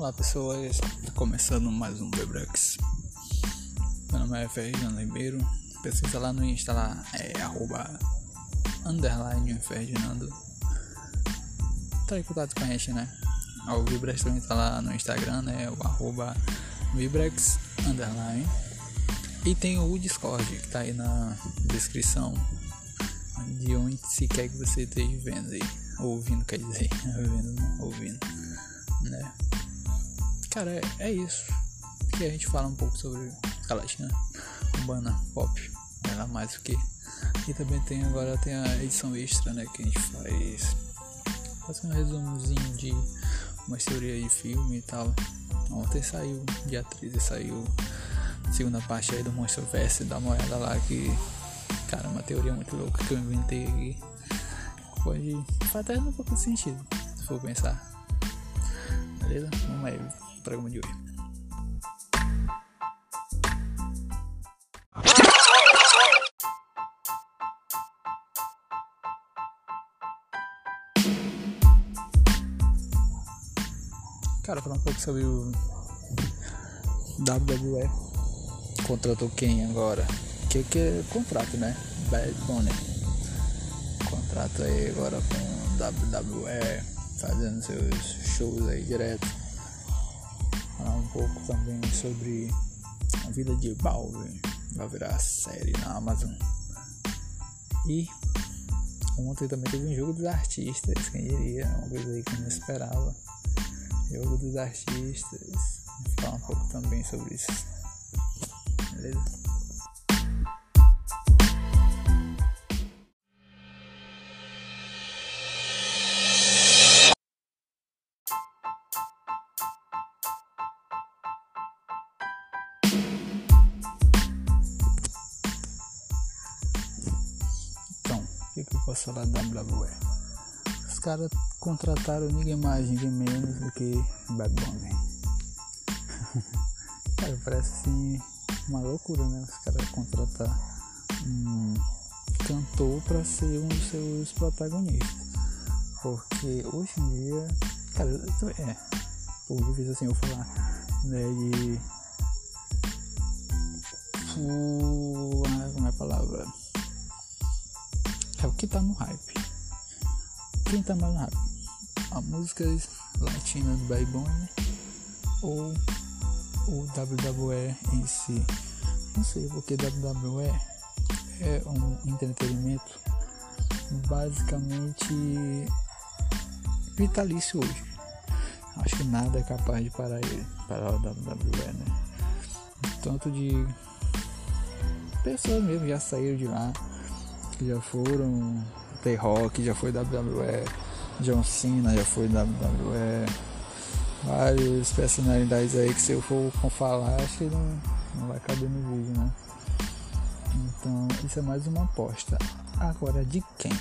Olá pessoas, começando mais um Bebrex. Meu nome é Ferdinando Ribeiro. Pesquisa lá no Insta lá, é arroba underline Ferdinando. Tá em contato com a gente, né? O Vibrex também tá lá no Instagram, né? O arroba Vibrex underline. E tem o Discord que tá aí na descrição de onde se quer que você esteja vendo aí. Ouvindo, quer dizer, ouvindo, ouvindo? Cara, é, é isso. Que a gente fala um pouco sobre Galatina Urbana Pop. Ela mais do que. E também tem agora tem a edição extra, né? Que a gente faz. Faz um resumozinho de uma teoria de filme e tal. Ontem saiu, dia 13 saiu a segunda parte aí do Monstro Verse, dá uma olhada lá que. Cara, uma teoria muito louca que eu inventei aqui. Pode. Faz até um pouco de sentido, se for pensar. Beleza? Vamos aí programa de hoje. Cara, falar um pouco sobre o WWE. Contratou quem agora? Que que é contrato, né? Bad Bunny. Contrato aí agora com WWE, fazendo seus shows aí direto pouco também sobre a vida de Balvin. Vai virar série na Amazon. E ontem também teve um jogo dos artistas, quem diria, uma coisa aí que eu não esperava. Jogo dos artistas. Vou falar um pouco também sobre isso. Beleza? Caras contrataram ninguém mais, ninguém menos do que Bad Bunny. cara, parece assim uma loucura, né? Os caras contratar um cantor para ser um dos seus protagonistas. Porque hoje em dia, cara, é, por difícil assim eu falar, né, de. Como é a palavra? é o que tá no hype. Quem tá mais no hype? A música latina do Bunny ou o WWE em si? Não sei, porque WWE é um entretenimento basicamente vitalício hoje. Acho que nada é capaz de parar ele, parar o WWE, né? Tanto de pessoas mesmo já saíram de lá já foram, Tay Rock já foi WWE, John Cena já foi WWE, várias personalidades aí que se eu for falar acho que não, não vai caber no vídeo, né? Então isso é mais uma aposta. Agora de quem?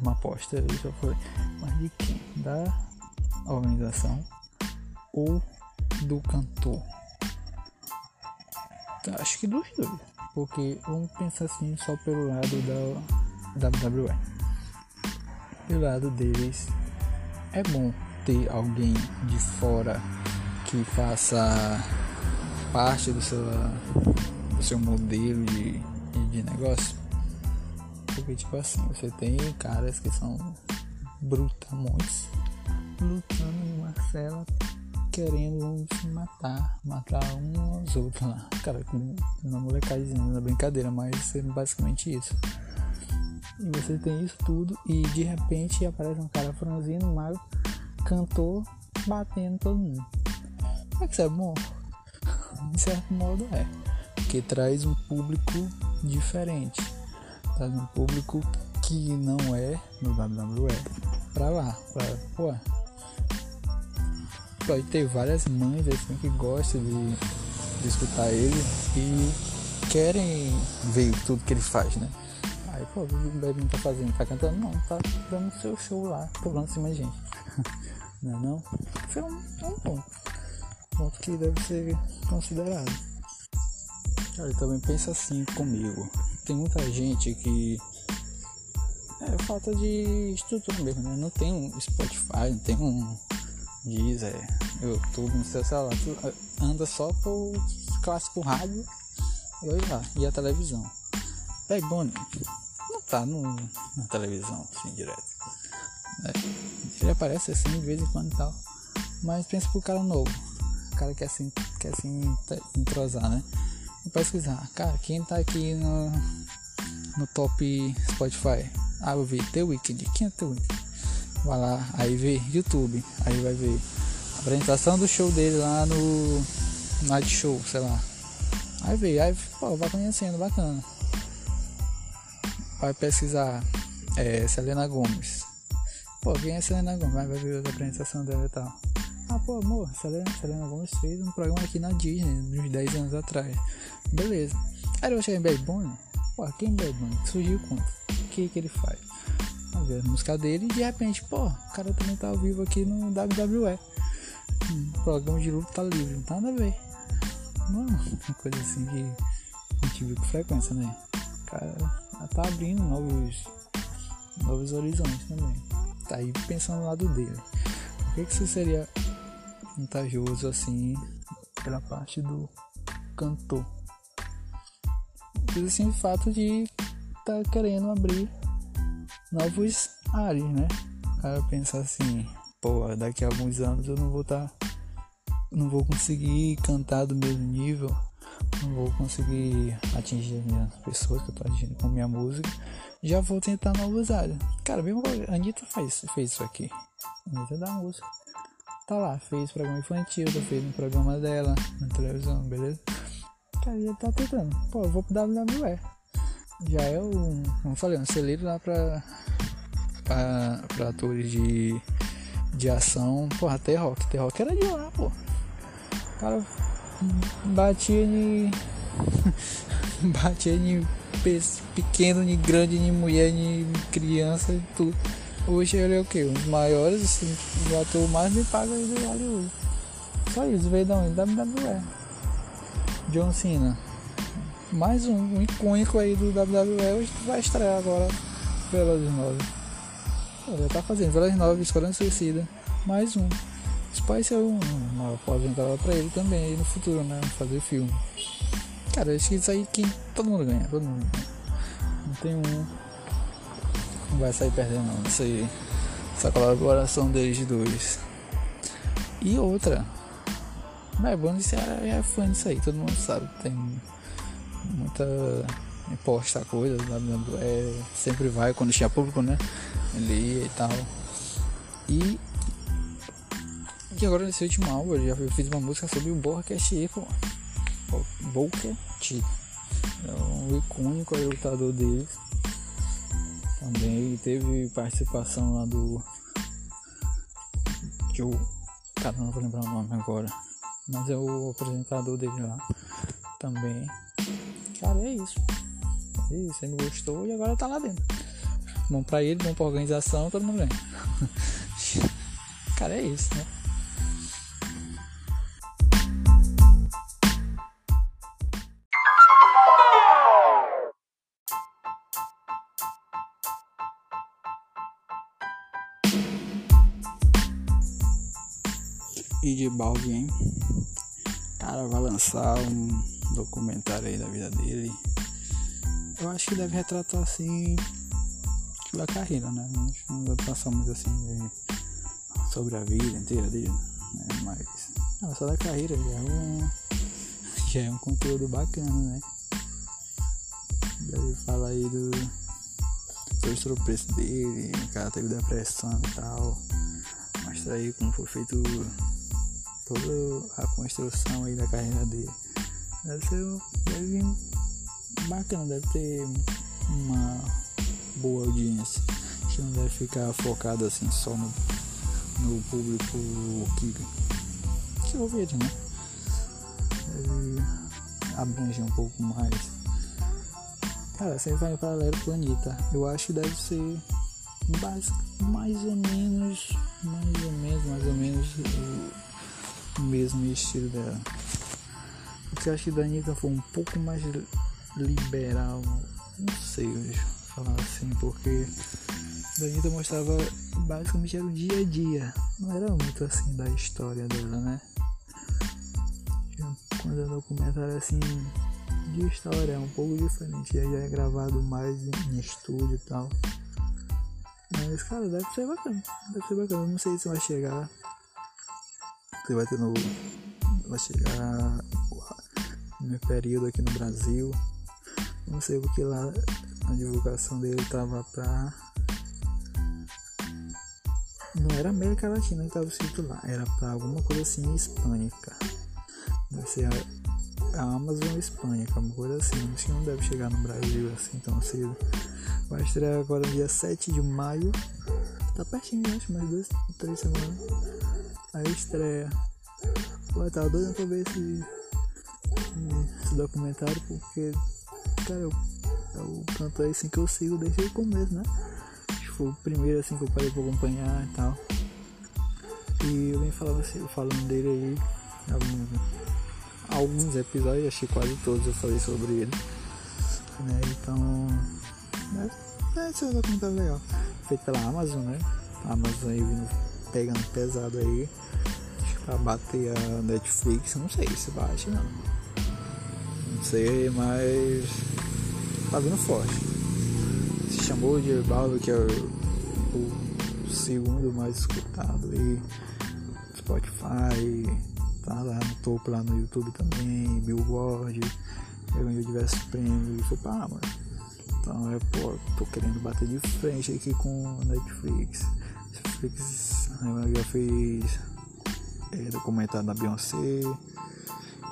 Uma aposta já foi, mas de quem? Da organização ou do cantor? Então, acho que dos dois. Porque vamos pensar assim só pelo lado da WWE. Pelo lado deles, é bom ter alguém de fora que faça parte do seu, do seu modelo de, de negócio. Porque tipo assim, você tem caras que são brutamontes lutando em uma cela querendo se matar, matar um aos outros lá. Cara, na molecadinha, na brincadeira, mas é basicamente isso. E você tem isso tudo e de repente aparece um cara franzino, mago, cantor, batendo todo mundo. Como é que isso é bom? De certo modo é. Porque traz um público diferente. Traz um público que não é no WWE pra lá. Pra, pô, pode ter várias mães assim que gostam de, de escutar ele e querem ver tudo que ele faz, né? Pô, o Bebinho tá fazendo? Tá cantando? Não, tá dando seu show lá, cobrando cima de gente. não é não? É um, é um ponto. Ponto que deve ser considerado. Cara, também pensa assim comigo. Tem muita gente que é falta de estrutura mesmo, né? Não tem um Spotify, não tem um Deezer, YouTube, no seu celular. Tu anda só por clássico rádio e lá, e a televisão. Bad Bunny não tá no, na televisão, assim, direto. É, ele aparece assim de vez em quando e tal. Mas pensa pro cara novo. O cara quer assim, quer assim entrosar, né? E pesquisar, cara, quem tá aqui no, no top Spotify? Ah, eu vi The Weeknd. Quem é The Weeknd? Vai lá, aí vê YouTube, aí vai ver a apresentação do show dele lá no Night Show, sei lá. Aí vê, aí pô, vai conhecendo, bacana. Vai pesquisar é, Selena Gomes. Pô, quem é Selena Gomes? Vai ver a apresentação dela e tal. Ah, pô, amor, Selena, Selena Gomes fez um programa aqui na Disney, uns 10 anos atrás. Beleza. Aí eu cheguei em Bad Bunny. Pô, quem é Bad Bunny? Surgiu quanto? O que que ele faz? ver a música dele e de repente, pô, o cara também tá ao vivo aqui no WWE. Hum, programa de luta tá livre, não tá nada a ver. Não é uma coisa assim que a gente viu com frequência, né? O cara tá abrindo novos, novos horizontes também. Tá aí pensando no lado dele. Por que, que isso seria vantajoso assim pela parte do cantor? Mas assim, o fato de tá querendo abrir novos ares, né? O cara pensar assim, pô, daqui a alguns anos eu não vou estar. Tá, não vou conseguir cantar do mesmo nível, não vou conseguir atingir as pessoas que eu tô atingindo com minha música. Já vou tentar novos áreas. Cara, mesmo a Anitta faz, fez isso aqui. A Anitta é da música. Tá lá, fez programa infantil, tá fez um programa dela na televisão, beleza? Cara, já tá tentando. Pô, eu vou pro WWE já é um, como eu falei, um celeiro lá pra, pra, pra atores de, de ação. Porra, T-Rock. T-Rock era de lá, pô. Cara batia em. batia em pequeno, em grande, em mulher, em criança e tudo. Hoje ele é o que? Dos maiores, assim, o ator mais me paga do Hollywood. Só isso, veio da onde? WWE. John Cena mais um, um icônico aí do WWE hoje vai estrear agora Velozes 9 já tá fazendo Velozes 9, Esquadrão Suicida mais um isso pode ser um, uma aposentada pra ele também no futuro né? Fazer filme. Cara acho que isso aí quem, todo mundo ganha todo mundo. Ganha não tem um não vai sair perdendo não. Isso aí. Essa colaboração deles dois. E outra. Mas é de ser é fã disso aí todo mundo sabe tem muita posta coisas, é, sempre vai quando tinha público, né? Ele e tal. E, e agora nesse último álbum eu já fiz uma música sobre o pô. Borcast. É um icônico lutador dele. Também teve participação lá do Joe. Cara, não vou lembrar o nome agora. Mas é o apresentador dele lá. Também. Cara, é isso. É isso, ele gostou e agora tá lá dentro. Bom pra ele, bom pra organização, todo mundo ganha. Cara, é isso, né? E de balde, hein? Cara, vai lançar um documentário aí da vida dele. Eu acho que deve retratar assim a carreira, né? Não vai passar muito assim sobre a vida inteira dele, né? Mas não, só da carreira já é um, já é um conteúdo bacana, né? Deve falar aí do dos tropeços dele, o cara teve depressão e tal. Mostra aí como foi feito toda a construção aí da carreira dele. Deve ser deve, bacana, deve ter uma boa audiência. Que não deve ficar focado assim só no, no público que, que ouve ele, né? Deve abranger um pouco mais. Cara, você vai em paralelo com a Anitta. Eu acho que deve ser mais ou menos, mais ou menos, mais ou menos o mesmo estilo dela. Porque eu acho que da Anitta foi um pouco mais liberal. Não sei falar assim, porque da Anitta mostrava basicamente era o dia a dia. Não era muito assim da história dela, né? Quando o documentário assim de história é um pouco diferente. Já é gravado mais em estúdio e tal. Mas cara, deve ser bacana. Deve ser bacana. Não sei se vai chegar. Se vai ter no. Vai chegar no meu período aqui no Brasil. Não sei porque lá a divulgação dele tava pra. Não era América Latina que tava escrito lá, era pra alguma coisa assim hispânica. Deve ser a, a Amazon hispânica, uma coisa assim. Acho que não deve chegar no Brasil assim tão cedo. Vai estrear agora dia 7 de maio. Tá pertinho, acho, mais duas, três semanas. Aí estreia. Pô, tava doido pra ver esse, esse documentário porque, cara, eu é o cantor assim que eu sigo desde o começo, né? Foi o primeiro assim que eu parei pra acompanhar e tal. E eu venho falando, assim, falando dele aí alguns, alguns episódios, que quase todos eu falei sobre ele. Né? Então. É, esse é um documentário legal. Feito pela Amazon, né? A Amazon aí vindo pegando pesado aí. Pra bater a Netflix, não sei se bate não. Não sei, mas tá vindo forte. Se chamou de Baldo, que é o, o, segundo mais escutado aí. Spotify, tá lá no topo lá no YouTube também, Billboard, ganhou diversos prêmios e foi pra mano. Então é pô, tô querendo bater de frente aqui com Netflix. Netflix já fez é, documentário da Beyoncé,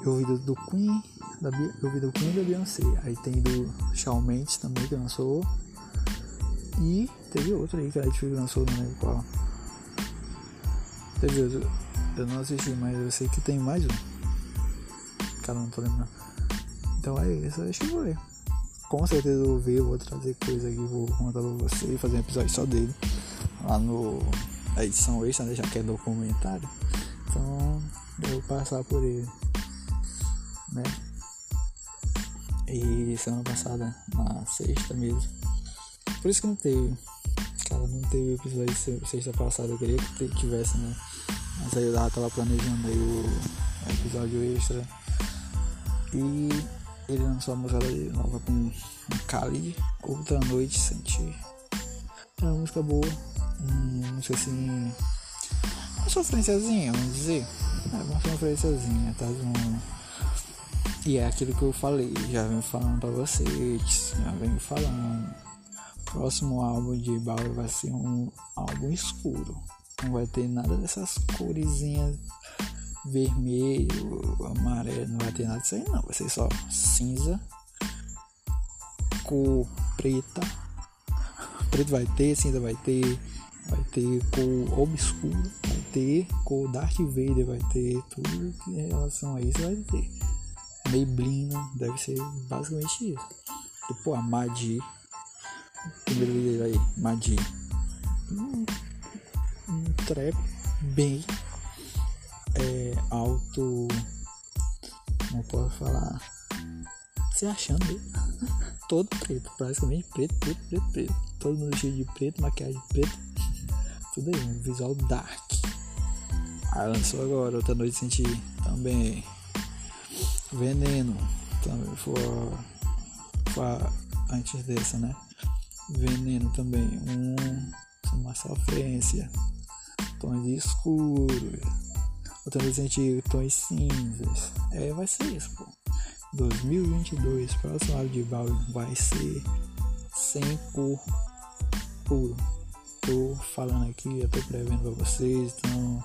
eu vi do Queen da, eu do Queen da Beyoncé. Aí tem do Shawn Mendes também que lançou. E teve outro aí que a Netflix lançou, não lembro qual. Teve outro. Eu não assisti, mas eu sei que tem mais um. Cara, não tô lembrando. Então é isso, acho que vou. Com certeza eu vou ver, vou trazer coisa aqui, vou contar pra você e fazer um episódio só dele. Lá no. A edição extra, né? Já que é documentário. Então eu vou passar por ele. Né? E semana passada, na sexta mesmo. Por isso que não teve. Cara, não teve episódio sexta passada. Eu queria que tivesse, né? Mas aí eu tava planejando aí o episódio extra. E ele lançou a música nova com Kali, Outra Noite Sentir. É uma música boa. Uma música assim. Uma sofrênciazinha, vamos dizer. É uma sofrênciazinha, tá? Um, e é aquilo que eu falei, já venho falando pra vocês, já venho falando. Próximo álbum de Bauer vai ser um álbum escuro. Não vai ter nada dessas coresinhas vermelho, amarelo, não vai ter nada disso aí não. Vai ser só cinza, cor preta. Preto vai ter, cinza vai ter, vai ter cor obscuro, vai ter cor Darth Vader, vai ter tudo que em relação a isso vai ter. Maybelline deve ser basicamente isso. E pô, a Madi. Primeiro vídeo aí, Madi. Um, um treco bem é, alto. Como posso falar? Se achando todo preto, praticamente preto, preto, preto, preto. Todo mundo cheio de preto, maquiagem preta. Tudo aí, um visual dark. Aí lançou agora, outra noite senti também Veneno também foi, foi antes dessa, né? Veneno também, um, uma sofrência, tons escuros, outra a gente tons cinzas. É, vai ser isso, pô. 2022, próximo álbum de Val vai ser sem cor puro. Tô falando aqui, eu tô prevendo pra vocês, então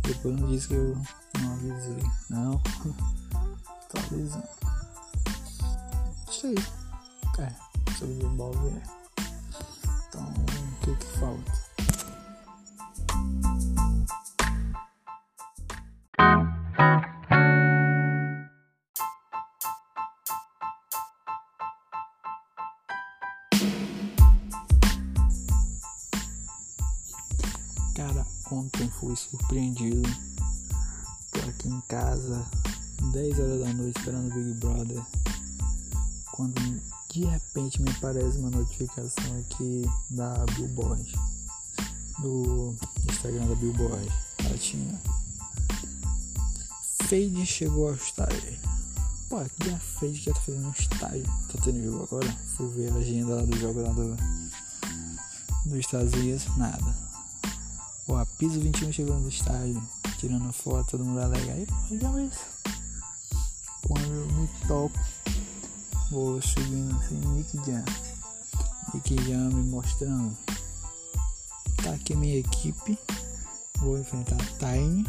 depois não diz que eu não avisei, não. atualizando. Isso aí. É, sobre o Bob é. Então, o que que falta? Surpreendido. Tô aqui em casa 10 horas da noite esperando o Big Brother. Quando de repente me aparece uma notificação aqui da Billboard. Do Instagram da Billboard. Ela tinha. Fade chegou ao estádio. Pô, que a Fade que tá fazendo um estádio. Tá tendo jogo agora? Fui ver a agenda lá do jogo lá do, dos Estados Unidos. Nada. Pô, a Piso 21 chegou no estádio. Tirando foto, todo mundo alega. Aí, legal isso. Quando eu me toco Vou subindo assim, Nick Jam. Nick Jam me mostrando. Tá aqui minha equipe. Vou enfrentar Time.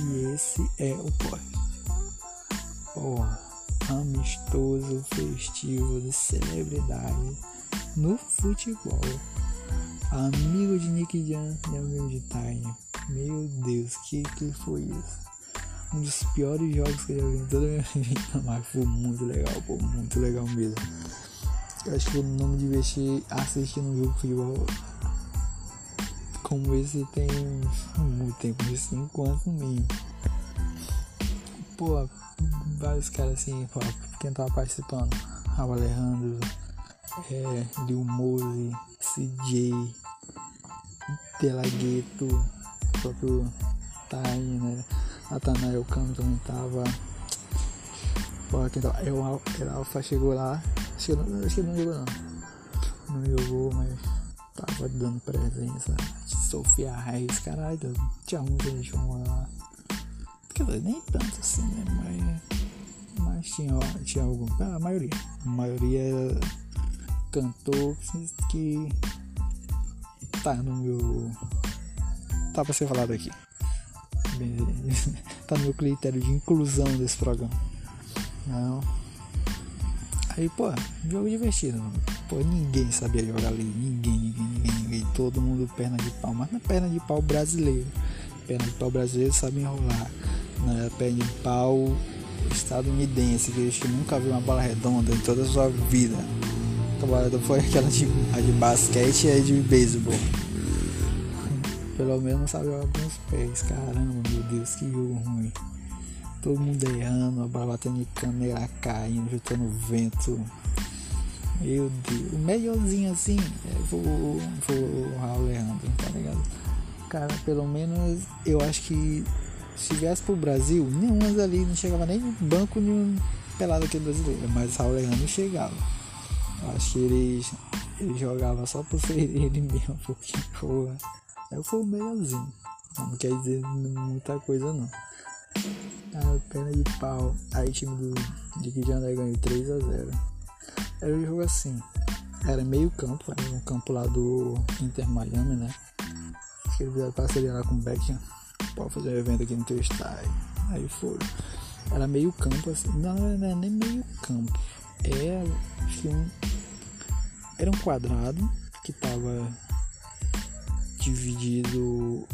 E esse é o poste. Porra, amistoso, festivo de celebridade no futebol. Amigo de Nick Jam e amigo de Time. Meu Deus, que que foi isso? um dos piores jogos que eu já vi em toda a minha vida, mas foi muito legal, pô, muito legal mesmo. Eu acho que eu não me diverti assistindo um jogo de futebol como esse tem muito tempo, de 5 anos no mínimo. Pô, vários caras assim, pô, quem tava participando, Raul Alejandro, é, Lil Mose, CJ, Delagueto, próprio Time, né? Natanael Cano também tava. Pô, quem tava. Eu, o Alfa chegou lá. Acho que, não, acho que não jogou não. Não jogou, mas tava dando presença. Sofia Reis, caralho. Tinha muita gente famosa lá. Quer dizer, nem tanto assim, né? Mas. Mas tinha, tinha algum. Ah, a maioria. A maioria cantor que tá no meu. Tá pra ser falado aqui tá no meu critério de inclusão desse programa. Não. Aí, pô, jogo divertido. Pô, ninguém sabia jogar ali. Ninguém, ninguém, ninguém, ninguém. Todo mundo perna de pau. Mas não é perna de pau brasileiro. Perna de pau brasileiro sabe enrolar. Não é perna de pau estadunidense. Que eles nunca viu uma bola redonda em toda a sua vida. A bola foi aquela de, a de basquete e a de beisebol. Pelo menos sabe alguns pés. Caramba, meu Deus, que jogo ruim. Todo mundo errando, a bola batendo em câmera caindo, jutando vento. Meu Deus. O melhorzinho assim é, foi, foi o Raul Leandro, tá ligado? Cara, pelo menos eu acho que se viesse pro Brasil, nenhum ali não chegava nem no banco nenhum pelado aqui brasileiro. Mas Raul Leandro chegava. Acho que ele, ele jogava só por ser ele mesmo, porque, porra. Eu fui melhorzinho. Não quer dizer muita coisa não. A pena de pau. Aí time do de já ganhou 3 a 0 Era um jogo assim. Era meio campo, era um campo lá do Inter Miami, né? Acho que ele fizeram parceria lá com o Beckham. Pode fazer um evento aqui no teu estádio. Aí foi. Era meio campo assim. Não, não era nem meio campo. Que um. Era um quadrado que tava dividido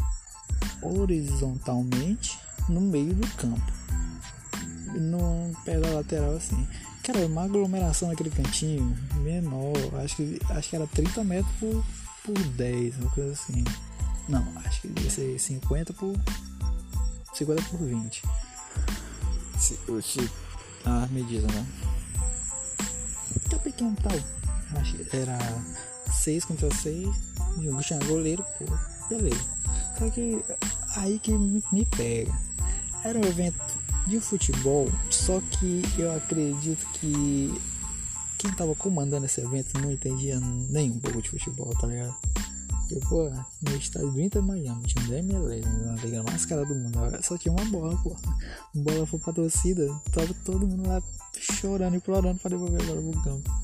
horizontalmente no meio do campo. No pé da lateral assim. Cara, uma aglomeração naquele cantinho menor, acho que, acho que era 30 metros por, por 10, uma coisa assim. Não, acho que devia ser 50 por 50 por 20. Se, se, a medida, né? Que que era 6 contra 6 o tinha goleiro, pô, beleza. Só que aí que me pega. Era um evento de futebol, só que eu acredito que quem tava comandando esse evento não entendia nem um pouco de futebol, tá ligado? Porque, pô, no estádio do Inter Miami, time da MLS, uma liga mais cara do mundo, só tinha uma bola, pô. Uma bola foi pra torcida, tava todo mundo lá chorando e implorando pra devolver a bola pro campo.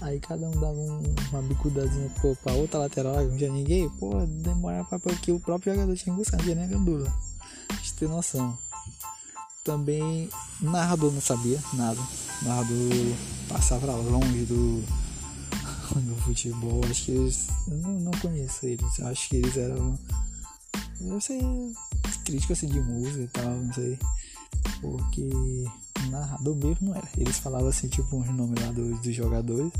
Aí cada um dava um, uma bicudazinha pô, pra outra lateral, não tinha ninguém, pô, demorava pra que o próprio jogador tinha que buscar, não tinha nem a gandula. Pra ter noção. Também narrador não sabia nada. Narrador passava longe do, do futebol. Acho que eles. Eu não, não conheço eles. Acho que eles eram. Deve ser crítico assim de música e tal, não sei. Porque narrador mesmo não era. Eles falavam assim, tipo, uns nomes lá dos, dos jogadores.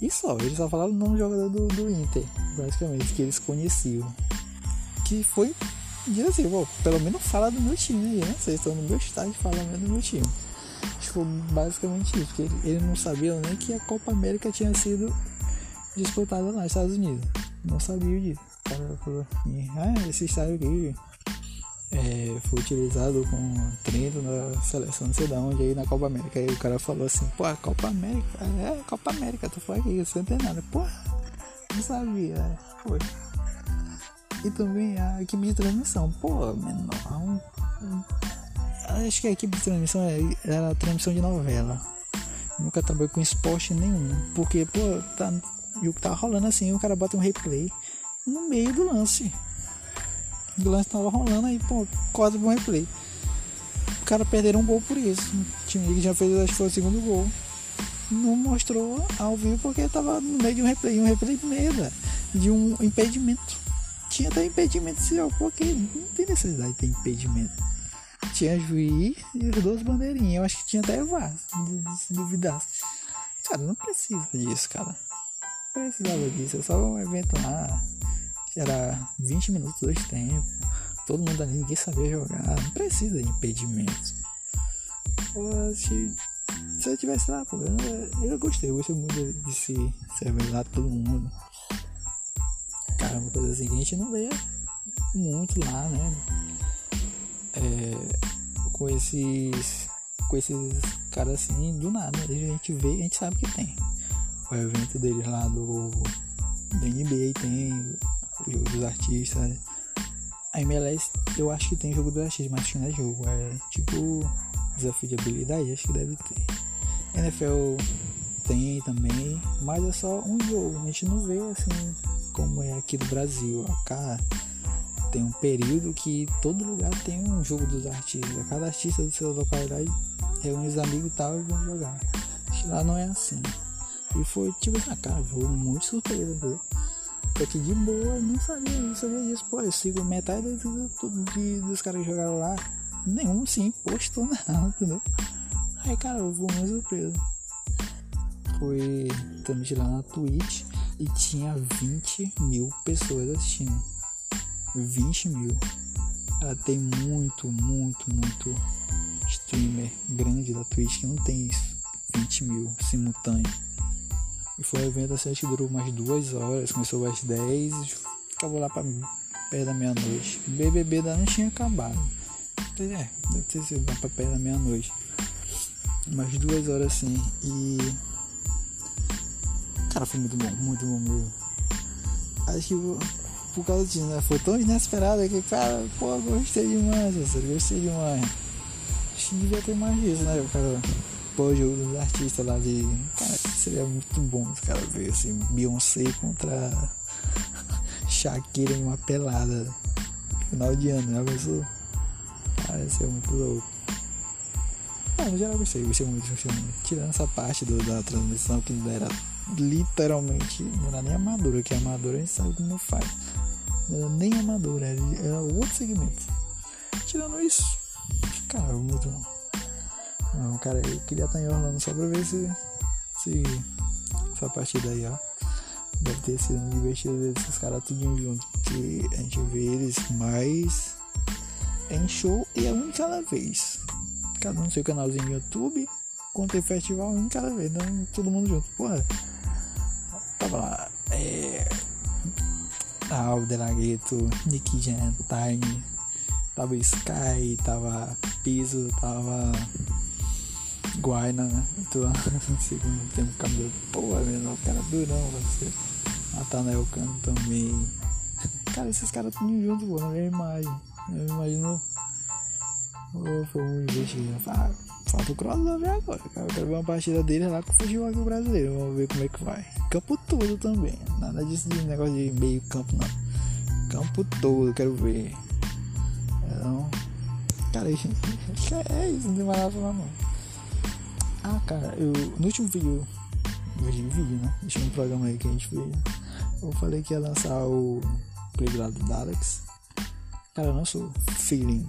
E só, eles só falavam o nome do jogador do, do Inter, basicamente, que eles conheciam. Que foi, diz assim, pelo menos fala do meu time aí, né? Vocês estão no meu estádio, fala mesmo do meu time. foi basicamente isso, porque ele, ele não sabia nem que a Copa América tinha sido disputada lá nos Estados Unidos. Não sabia disso. O cara falou assim, ah, esse estádio aqui é, foi utilizado com treino na seleção não sei de onde aí na Copa América. Aí o cara falou assim, pô, a Copa América, é Copa América, tu foi aqui, você nada. Pô, não sabia, é, foi. E também a equipe de transmissão, pô, menor, um, um, acho que a equipe de transmissão é, era transmissão de novela. Nunca trabalhei com esporte nenhum. Porque, pô, tá, e o que tá rolando assim, o cara bota um replay no meio do lance. O lance tava rolando aí, pô, quase um replay. O cara perderam um gol por isso. O time que já fez, acho que foi o segundo gol. Não mostrou ao vivo porque tava no meio de um replay. Um replay merda. De um impedimento. Tinha até impedimento esse jogo, porque não tem necessidade de ter impedimento. Tinha juiz e os dois bandeirinhas. Eu acho que tinha até VAR, se duvidasse. Cara, não precisa disso, cara. Não precisava disso. É só um evento lá era 20 minutos, dois tempos. Todo mundo ali, ninguém sabia jogar. Não precisa de impedimento. Se, se eu tivesse lá, pô, eu, eu gostei. Eu gostei muito de se servir lá todo mundo. Cara, uma coisa assim a gente não vê muito lá, né? É, com esses com esses caras assim do nada a gente vê a gente sabe que tem o evento deles lá do, do NBA tem dos artistas. Né? A MLS eu acho que tem jogo dos artistas, mas acho que não é jogo. É tipo desafio de habilidade, acho que deve ter. NFL tem também, mas é só um jogo. A gente não vê assim como é aqui do Brasil. Cá tem um período que todo lugar tem um jogo dos artistas. Cada artista do seu localidade reúne os amigos e tal e vão jogar. Lá não é assim. E foi tipo assim, cara, jogo muito surpresa, viu? Tô aqui de boa, não sabia, não sabia disso. Pô, eu sigo metade dos, de, dos caras que jogaram lá. Nenhum sim postou nada, entendeu? Aí, cara, eu vou muito surpreso. Foi transmitido lá na Twitch e tinha 20 mil pessoas assistindo. 20 mil. Ela tem muito, muito, muito streamer grande da Twitch que não tem isso. 20 mil simultâneo. E foi um evento assim, acho que durou umas duas horas, começou às 10 e acabou lá pra perto da meia-noite. O BBB ainda não tinha acabado. É, deve ter sido lá pra perto da meia-noite. Umas duas horas assim. E. Cara, foi muito bom, muito bom mesmo. Acho que por causa disso, né? Foi tão inesperado que, cara, pô, gostei demais, gostei demais. Acho que devia ter mais disso, né? Cara pô, jogo dos artistas lá de. Cara, seria muito bom os caras verem assim, Beyoncé contra Shakira em uma pelada. Final de ano, já pensou? Cara, isso é muito louco. Ah, no geral gostei, gostei muito, gostei muito. Tirando essa parte do, da transmissão que era literalmente, não era nem amadora, que amadora a gente sabe como faz. Não era nem amadora, era outro segmento. Tirando isso, cara, muito bom. Não, cara, eu queria estar em Orlando só pra ver se, se essa partida aí, ó. Deve ter sido um divertido ver esses caras tudinho junto. Porque a gente vê eles mais em show e é um de cada vez. Cada um seu canalzinho no YouTube. Quando tem festival, um de cada vez. Então todo mundo junto. Porra. Tava lá. É. Aldo Delagueto, Nick Jam, Tiny. Tava Sky, tava Piso, tava Guaina, né? Atuando no segundo tempo, cabelo. Pô, menor, cara durão você. Nathanael Cano também. Cara, esses caras estão juntos, pô, na minha imagem. Eu imagino. Oh, foi muito divertido. Ah, falta o crossover agora, cara. Eu quero ver uma partida dele lá com o futebol brasileiro. Vamos ver como é que vai. Campo todo também. Nada disso de negócio de meio campo, não. Campo todo, quero ver. Então, cara, é isso, não tem mais nada pra falar, não. Ah, cara, eu no último vídeo, vídeo, vídeo, né? No último programa aí que a gente fez, eu falei que ia lançar o clipe lá do Daleks. Cara, sou feeling.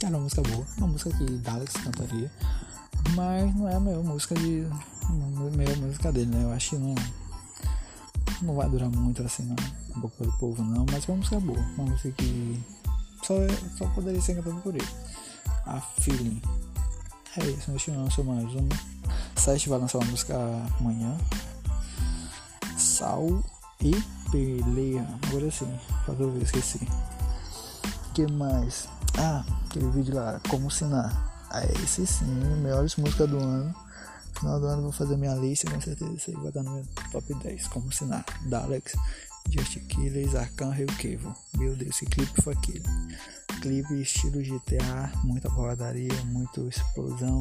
Cara, uma música boa, uma música que Daleks cantaria, mas não é a melhor música de. Melhor música dele, né? Eu acho que não. Não vai durar muito assim, não. Um pouco do povo, não, mas é uma música boa. Uma música que só, só poderia ser cantada por ele. A Feeling. É isso, neste lançou mais uma. Sete vai lançar uma música amanhã. Sal e Peleia. Agora sim, falta eu ver, esqueci. que mais? Ah, aquele vídeo lá, como ensinar. Ah, esse sim, melhores músicas do ano. No final do ano vou fazer minha lista, com certeza isso aí vai estar no meu top 10. Como ensinar. Dalex, Just Killers, Arcanjo e Kevo. Meu Deus, que clipe foi aquele. Clipe estilo GTA, muita porradaria, muita explosão,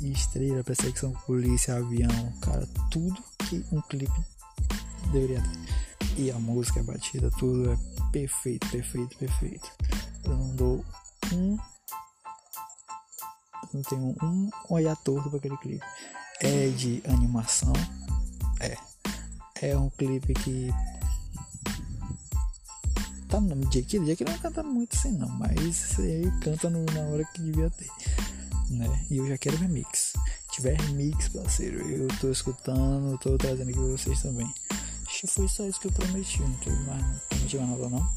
estrela, perseguição polícia, avião, cara, tudo que um clipe deveria ter. E a música, a batida, tudo é perfeito, perfeito, perfeito. Eu não dou um. Eu não tenho um olhar torto para aquele clipe. É de animação. É. É um clipe que tá no nome de Jekyll. Jekyll não canta muito assim não, mas ele canta no, na hora que devia ter. Né? E eu já quero remix. Se tiver remix, parceiro, eu tô escutando, tô trazendo aqui pra vocês também. Acho que foi só isso que eu prometi, não teve mais, não prometi mais nada não.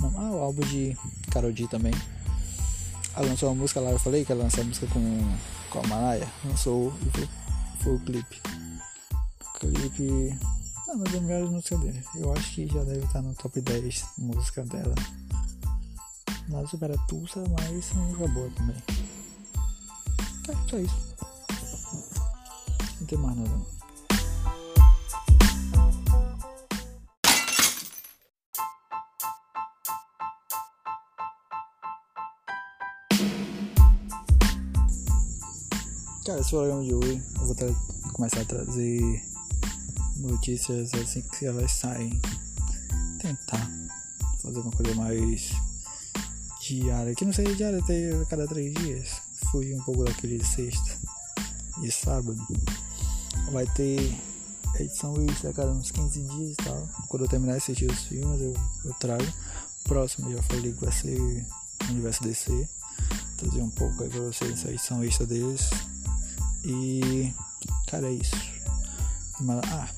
não. Ah, o álbum de Karol D também. Ela lançou uma música lá, eu falei que ela lançou a música com, com a Malaya. Lançou e foi, foi o clipe. O clipe uma das melhores músicas. Eu acho que já deve estar no top 10 música dela. Nada supera Tulsa, mas uma música boa também. É, só isso. Não tem mais nada. Cara, esse programa de hoje eu vou começar a trazer notícias assim que elas saem. Tentar fazer uma coisa mais diária. Que não seja diária até a cada três dias. Fui um pouco daquele sexta e sábado. Vai ter edição extra a cada uns 15 dias e tal. Quando eu terminar de assistir os filmes, eu, eu trago. Próximo já falei que vai ser Universo DC. Trazer um pouco aí pra vocês essa edição extra deles. E, cara, é isso. Ah,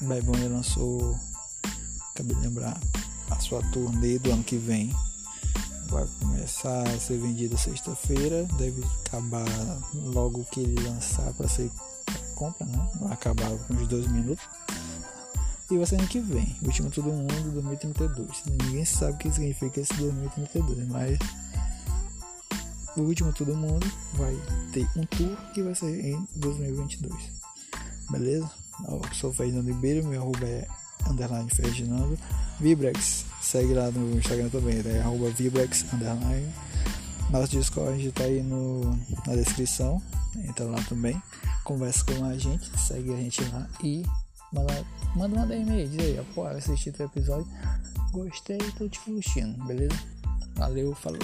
Bad lançou, acabei de lembrar, a sua turnê do ano que vem. Vai começar a ser vendida sexta-feira, deve acabar logo que ele lançar para ser compra, né? Vai acabar com uns dois minutos. E vai ser ano que vem, último todo mundo 2032. Ninguém sabe o que significa esse 2032, mas o último todo mundo vai ter um tour que vai ser em 2022. Beleza? Sou Ferdinando Ribeiro, meu arroba é underline Ferdinando. Vibrex, segue lá no Instagram também, é arroba Vibrex underline. Nosso Discord tá aí no, na descrição, entra lá também. Conversa com a gente, segue a gente lá e manda, manda uma DM diz aí, pô, assisti teu episódio, gostei, tô te curtindo, beleza? Valeu, falou.